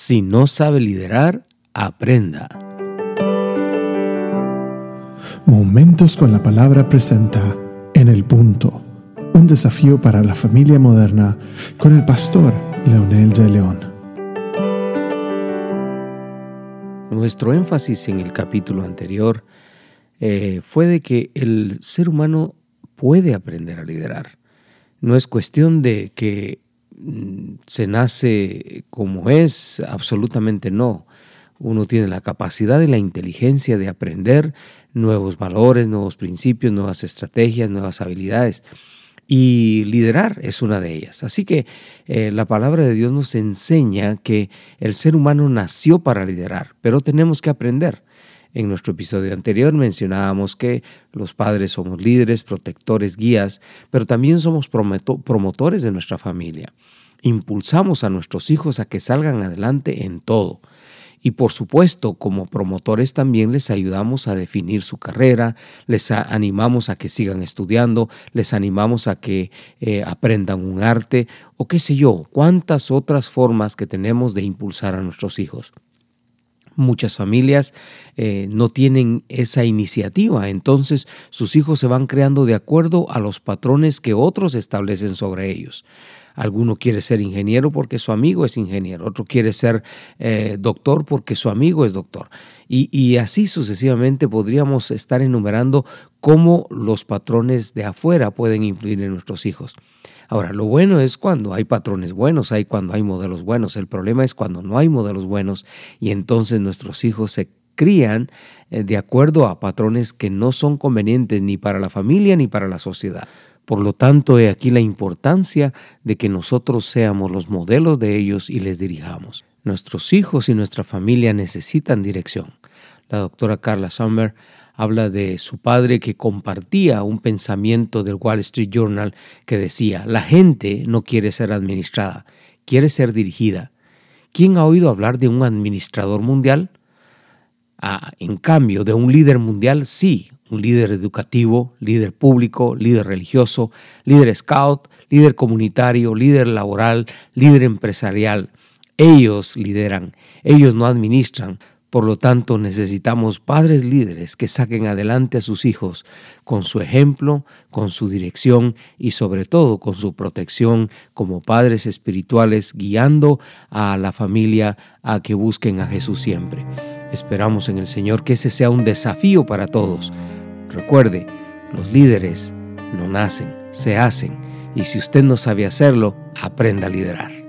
Si no sabe liderar, aprenda. Momentos con la palabra presenta En el punto, un desafío para la familia moderna con el pastor Leonel de León. Nuestro énfasis en el capítulo anterior eh, fue de que el ser humano puede aprender a liderar. No es cuestión de que se nace como es, absolutamente no. Uno tiene la capacidad y la inteligencia de aprender nuevos valores, nuevos principios, nuevas estrategias, nuevas habilidades. Y liderar es una de ellas. Así que eh, la palabra de Dios nos enseña que el ser humano nació para liderar, pero tenemos que aprender. En nuestro episodio anterior mencionábamos que los padres somos líderes, protectores, guías, pero también somos promotores de nuestra familia. Impulsamos a nuestros hijos a que salgan adelante en todo. Y por supuesto, como promotores también les ayudamos a definir su carrera, les animamos a que sigan estudiando, les animamos a que eh, aprendan un arte o qué sé yo, cuántas otras formas que tenemos de impulsar a nuestros hijos. Muchas familias eh, no tienen esa iniciativa, entonces sus hijos se van creando de acuerdo a los patrones que otros establecen sobre ellos. Alguno quiere ser ingeniero porque su amigo es ingeniero, otro quiere ser eh, doctor porque su amigo es doctor. Y, así sucesivamente podríamos estar enumerando cómo los patrones de afuera pueden influir en nuestros hijos. Ahora, lo bueno es cuando hay patrones buenos, hay cuando hay modelos buenos. El problema es cuando no hay modelos buenos y entonces nuestros hijos se crían eh, de acuerdo a patrones que no son convenientes ni para la familia ni para la sociedad. Por lo tanto, he aquí la importancia de que nosotros seamos los modelos de ellos y les dirijamos. Nuestros hijos y nuestra familia necesitan dirección. La doctora Carla Sommer habla de su padre que compartía un pensamiento del Wall Street Journal que decía, la gente no quiere ser administrada, quiere ser dirigida. ¿Quién ha oído hablar de un administrador mundial? Ah, en cambio, de un líder mundial, sí, un líder educativo, líder público, líder religioso, líder scout, líder comunitario, líder laboral, líder empresarial. Ellos lideran, ellos no administran. Por lo tanto, necesitamos padres líderes que saquen adelante a sus hijos con su ejemplo, con su dirección y sobre todo con su protección como padres espirituales, guiando a la familia a que busquen a Jesús siempre. Esperamos en el Señor que ese sea un desafío para todos Recuerde, los líderes no nacen, se hacen. Y si usted no sabe hacerlo, aprenda a liderar.